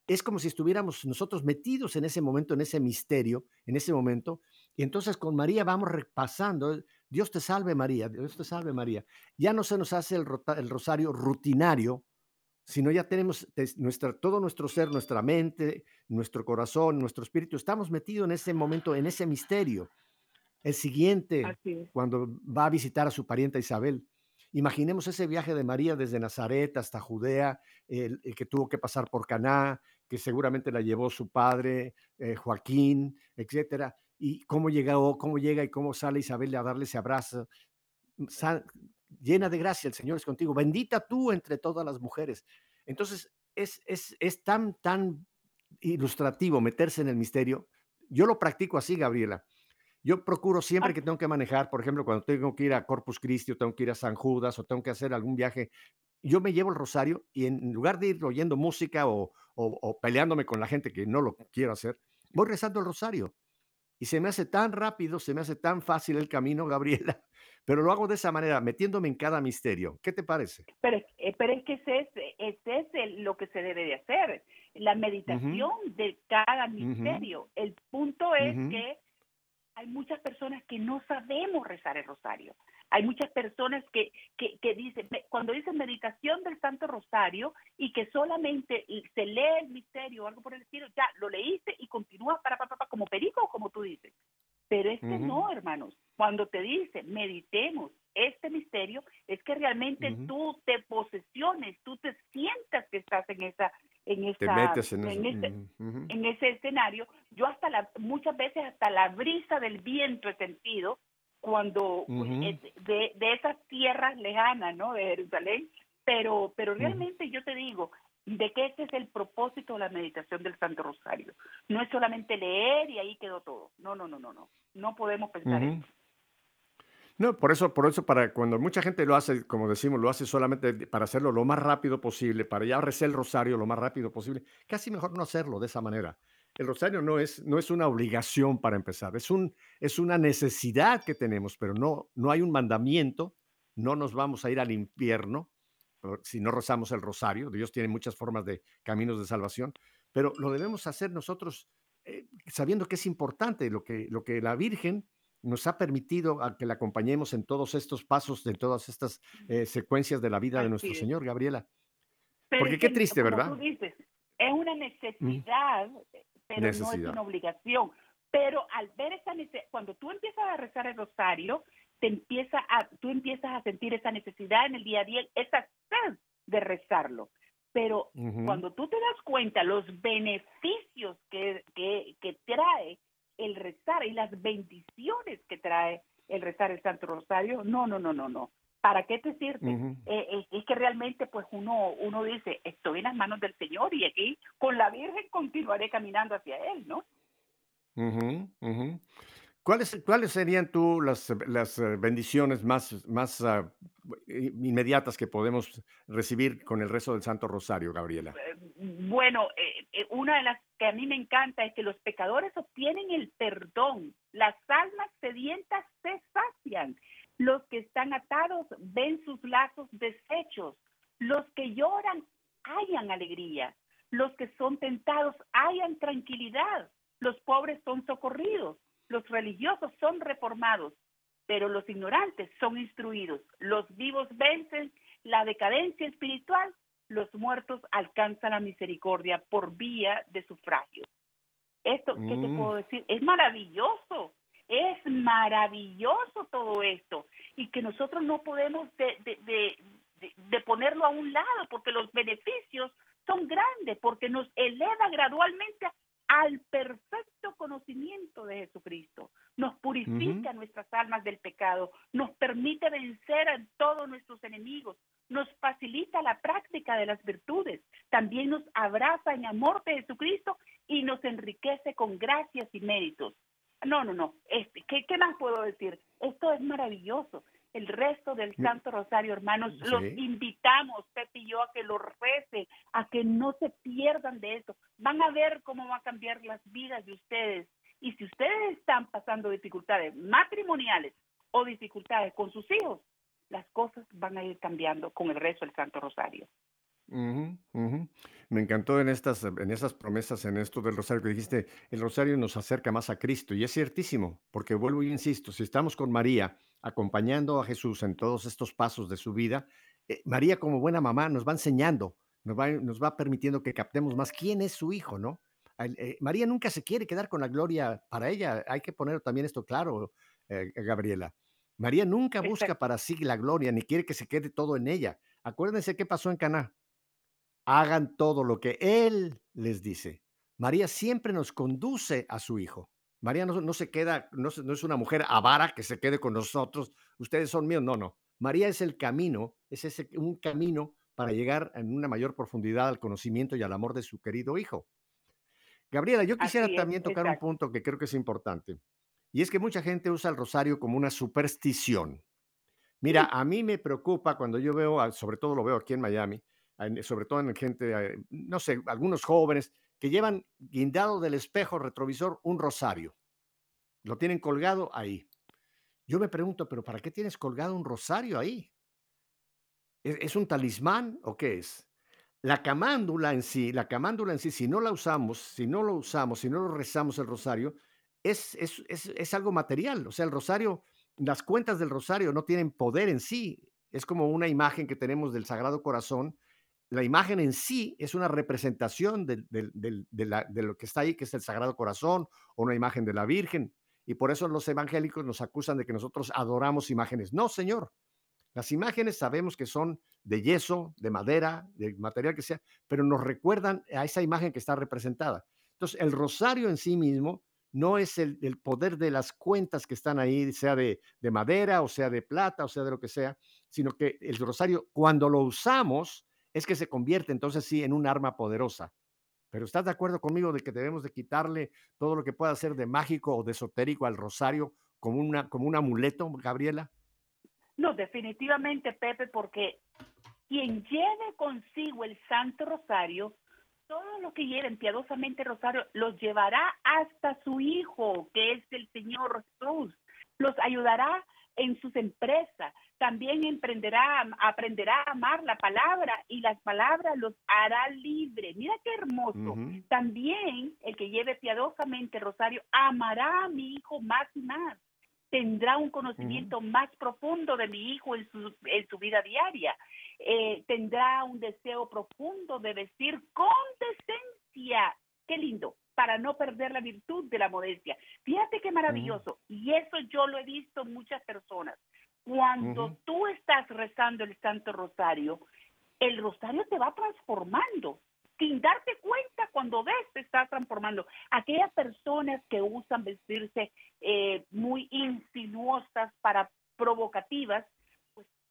Es como si estuviéramos nosotros metidos en ese momento, en ese misterio, en ese momento, y entonces con María vamos repasando, Dios te salve María, Dios te salve María. Ya no se nos hace el, el rosario rutinario, sino ya tenemos nuestra, todo nuestro ser, nuestra mente, nuestro corazón, nuestro espíritu, estamos metidos en ese momento, en ese misterio. El siguiente, cuando va a visitar a su parienta Isabel, imaginemos ese viaje de María desde Nazaret hasta Judea, el, que tuvo que pasar por Caná, que seguramente la llevó su padre, eh, Joaquín, etcétera, y cómo llegó, cómo llega y cómo sale Isabel a darle ese abrazo llena de gracia, el Señor es contigo, bendita tú entre todas las mujeres. Entonces, es, es, es tan, tan ilustrativo meterse en el misterio. Yo lo practico así, Gabriela. Yo procuro siempre que tengo que manejar, por ejemplo, cuando tengo que ir a Corpus Christi o tengo que ir a San Judas o tengo que hacer algún viaje, yo me llevo el rosario y en lugar de ir oyendo música o, o, o peleándome con la gente que no lo quiero hacer, voy rezando el rosario. Y se me hace tan rápido, se me hace tan fácil el camino, Gabriela, pero lo hago de esa manera, metiéndome en cada misterio. ¿Qué te parece? Pero, eh, pero es que ese es, ese es lo que se debe de hacer, la meditación de cada misterio. El punto es que hay muchas personas que no sabemos rezar el rosario. Hay muchas personas que, que, que, dicen, cuando dicen meditación del Santo Rosario y que solamente se lee el misterio o algo por el estilo, ya lo leíste y continúas para, para, para como perico o como tú dices. Pero es que no, hermanos. Cuando te dice meditemos este misterio, es que realmente tú te posesiones, tú te sientas que estás en esa, en esa, en, ese, en ese escenario. Yo hasta la, muchas veces hasta la brisa del viento he sentido cuando de, de, esas tierras lejanas, ¿no? De Jerusalén. Pero, pero realmente yo te digo, de que ese es el propósito de la meditación del Santo Rosario. No es solamente leer y ahí quedó todo. No, no, no, no, no. No podemos pensar eso. No, por eso, por eso, para cuando mucha gente lo hace, como decimos, lo hace solamente para hacerlo lo más rápido posible, para ya rezar el rosario lo más rápido posible, casi mejor no hacerlo de esa manera. El rosario no es, no es una obligación para empezar, es, un, es una necesidad que tenemos, pero no, no hay un mandamiento, no nos vamos a ir al infierno si no rezamos el rosario. Dios tiene muchas formas de caminos de salvación, pero lo debemos hacer nosotros eh, sabiendo que es importante lo que, lo que la Virgen nos ha permitido a que la acompañemos en todos estos pasos, en todas estas eh, secuencias de la vida de nuestro Señor, Gabriela. Porque qué triste, ¿verdad? es una necesidad, pero no es una obligación. Pero al ver esa necesidad, cuando tú empiezas a rezar el rosario, te empieza a, tú empiezas a sentir esa necesidad en el día a día, esa sed de rezarlo. Pero cuando tú te das cuenta los beneficios que, que, que trae el rezar y las bendiciones que trae el rezar el Santo Rosario, no, no, no, no, no. ¿Para qué te sirve? Eh, eh, es que realmente pues uno, uno dice, estoy en las manos del Señor y aquí con la Virgen continuaré caminando hacia Él, ¿no? ¿Cuáles, ¿Cuáles serían tú las, las eh, bendiciones más, más ah, inmediatas que podemos recibir con el rezo del Santo Rosario, Gabriela? Eh, bueno, eh, una de las que a mí me encanta es que los pecadores obtienen el perdón, las almas sedientas se sacian, los que están atados ven sus lazos deshechos, los que lloran hayan alegría, los que son tentados hayan tranquilidad, los pobres son socorridos los religiosos son reformados, pero los ignorantes son instruidos. Los vivos vencen la decadencia espiritual, los muertos alcanzan la misericordia por vía de sufragio. Esto, ¿qué te mm. puedo decir? Es maravilloso, es maravilloso todo esto y que nosotros no podemos de, de, de ponerlo a un lado porque los beneficios son grandes, porque nos eleva gradualmente al perfecto conocimiento de Jesucristo. Nos purifica nuestras almas del pecado, nos permite vencer a todos nuestros enemigos, nos facilita la práctica de las virtudes, también nos abraza en amor de Jesucristo y nos enriquece con gracias y méritos. No, no, no. Este, ¿qué, ¿Qué más puedo decir? Esto es maravilloso el resto del Santo Rosario, hermanos. Los invitamos, Pepe y yo, a que lo recen, a que no se pierdan de esto. Van a ver cómo va a cambiar las vidas de ustedes. Y si ustedes están pasando dificultades matrimoniales o dificultades con sus hijos, las cosas van a ir cambiando con el resto del Santo Rosario. Me encantó en estas, en esas promesas, en esto del rosario que dijiste, el rosario nos acerca más a Cristo y es ciertísimo, porque vuelvo y insisto, si estamos con María, acompañando a Jesús en todos estos pasos de su vida, eh, María como buena mamá nos va enseñando, nos va, nos va permitiendo que captemos más quién es su hijo, ¿no? Eh, María nunca se quiere quedar con la gloria para ella, hay que poner también esto claro, eh, Gabriela. María nunca busca para sí la gloria, ni quiere que se quede todo en ella. Acuérdense qué pasó en Caná. Hagan todo lo que Él les dice. María siempre nos conduce a su hijo. María no, se queda, no, es una mujer avara que se quede con nosotros, ustedes son míos, no, no. María es el camino, es ese, un camino para llegar en una mayor profundidad al conocimiento y al amor de su querido hijo. Gabriela, yo quisiera también tocar un punto que creo que es importante, y es que mucha gente usa el rosario como una superstición. Mira, a mí me preocupa cuando yo veo, sobre todo lo veo aquí en Miami, sobre todo en gente, eh, no sé, algunos jóvenes que llevan guindado del espejo retrovisor un rosario. Lo tienen colgado ahí. Yo me pregunto, pero ¿para qué tienes colgado un rosario ahí? ¿Es, un talismán o qué es? La camándula en sí, la camándula en sí, si no la usamos, si no lo usamos, si no lo rezamos el rosario, es, es, es algo material. O sea, el rosario, las cuentas del rosario no tienen poder en sí. Es como una imagen que tenemos del Sagrado Corazón la imagen en sí es una representación de, lo que está ahí, que es el Sagrado Corazón o una imagen de la Virgen. Y por eso los evangélicos nos acusan de que nosotros adoramos imágenes. No, Señor. Las imágenes sabemos que son de yeso, de madera, de material que sea, pero nos recuerdan a esa imagen que está representada. Entonces, el rosario en sí mismo no es el, poder de las cuentas que están ahí, sea de madera o sea de plata o sea de lo que sea, sino que el rosario, cuando lo usamos, es que se convierte entonces sí en un arma poderosa. Pero ¿estás de acuerdo conmigo de que debemos de quitarle todo lo que pueda ser de mágico o de esotérico al rosario como, una, como un amuleto, Gabriela? No, definitivamente, Pepe, porque quien lleve consigo el Santo Rosario, todo lo que lleven piadosamente Rosario, los llevará hasta su Hijo, que es el Señor Jesús. Los ayudará en sus empresas. También emprenderá, aprenderá a amar la palabra y las palabras los hará libre. Mira qué hermoso. También el que lleve piadosamente Rosario amará a mi hijo más y más. Tendrá un conocimiento más profundo de mi hijo en su, en su vida diaria. Eh, tendrá un deseo profundo de decir con decencia. Qué lindo para no perder la virtud de la modestia. Fíjate qué maravilloso. Y eso yo lo he visto en muchas personas. Cuando tú estás rezando el Santo Rosario, el rosario te va transformando. Sin darte cuenta, cuando ves, te está transformando. Aquellas personas que usan vestirse eh, muy insinuosas para provocativas,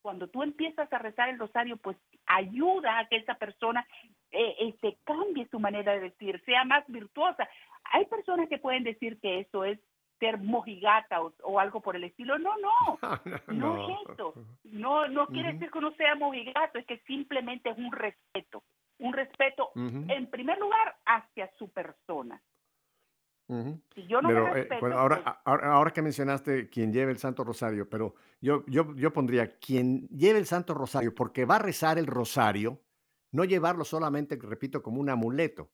cuando tú empiezas a rezar el rosario, pues ayuda a que esa persona eh, este, cambie su manera de vestir, sea más virtuosa. Hay personas que pueden decir que eso es ser mojigata o, algo por el estilo. No, no, no, es eso. No, no quiere decir que uno sea mojigato, es que simplemente es un respeto. Un respeto, en primer lugar, hacia su persona. Si yo no pero, eh, respeto, bueno, ahora, pues ahora, ahora, que mencionaste quien lleve el Santo Rosario, pero yo, yo, yo pondría quien lleve el Santo Rosario porque va a rezar el Rosario, no llevarlo solamente, repito, como un amuleto.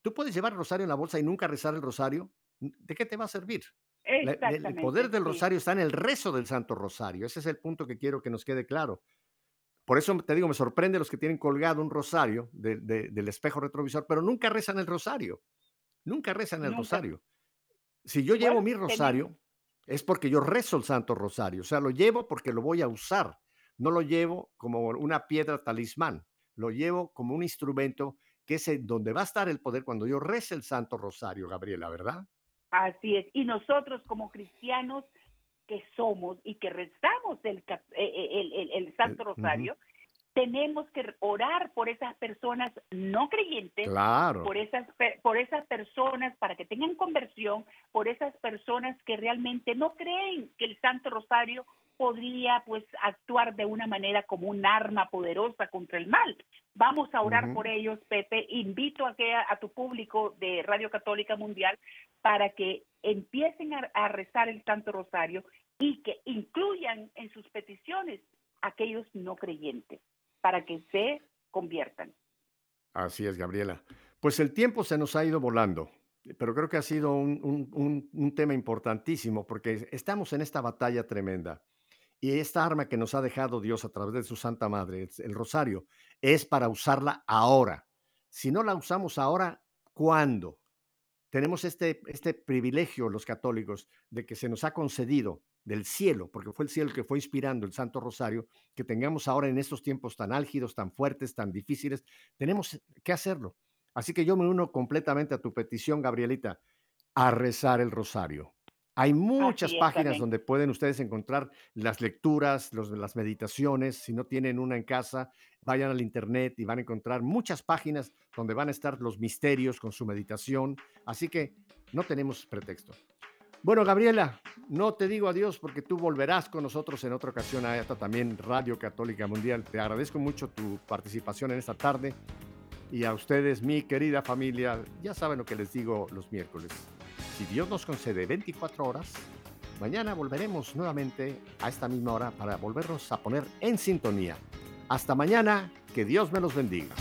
Tú puedes llevar el Rosario en la bolsa y nunca rezar el Rosario. ¿De qué te va a servir? el poder del Rosario está en el rezo del Santo Rosario. Ese es el punto que quiero que nos quede claro. Por eso te digo, me sorprende los que tienen colgado un rosario del espejo retrovisor, pero nunca rezan el rosario. Nunca rezan el rosario. Si yo llevo mi rosario, es porque yo rezo el Santo Rosario. O sea, lo llevo porque lo voy a usar. No lo llevo como una piedra talismán. Lo llevo como un instrumento que es donde va a estar el poder cuando yo rece el Santo Rosario, Gabriela, ¿verdad? Así es. Y nosotros como cristianos que somos y que rezamos el, eh, eh, el, Santo Rosario, tenemos que orar por esas personas no creyentes, por esas por esas personas para que tengan conversión, por esas personas que realmente no creen que el Santo Rosario podría pues actuar de una manera como un arma poderosa contra el mal. Vamos a orar por ellos, Pepe. Invito a que a, tu público de Radio Católica Mundial para que empiecen a rezar el Santo Rosario y que incluyan en sus peticiones aquellos no creyentes para que se conviertan. Así es, Gabriela. Pues el tiempo se nos ha ido volando, pero creo que ha sido un, tema importantísimo porque estamos en esta batalla tremenda. Y esta arma que nos ha dejado Dios a través de su Santa Madre, el rosario, es para usarla ahora. Si no la usamos ahora, ¿cuándo? Tenemos este, este privilegio los católicos de que se nos ha concedido del cielo, porque fue el cielo que fue inspirando el Santo Rosario, que tengamos ahora en estos tiempos tan álgidos, tan fuertes, tan difíciles, tenemos que hacerlo. Así que yo me uno completamente a tu petición, Gabrielita, a rezar el rosario. Hay muchas páginas donde pueden ustedes encontrar las lecturas, los, las meditaciones. Si no tienen una en casa, vayan al internet y van a encontrar muchas páginas donde van a estar los misterios con su meditación. Así que no tenemos pretexto. Bueno, Gabriela, no te digo adiós porque tú volverás con nosotros en otra ocasión a esta también Radio Católica Mundial. Te agradezco mucho tu participación en esta tarde y a ustedes, mi querida familia, ya saben lo que les digo los miércoles. Si Dios nos concede 24 horas, mañana volveremos nuevamente a esta misma hora para volvernos a poner en sintonía. Hasta mañana, que Dios me los bendiga.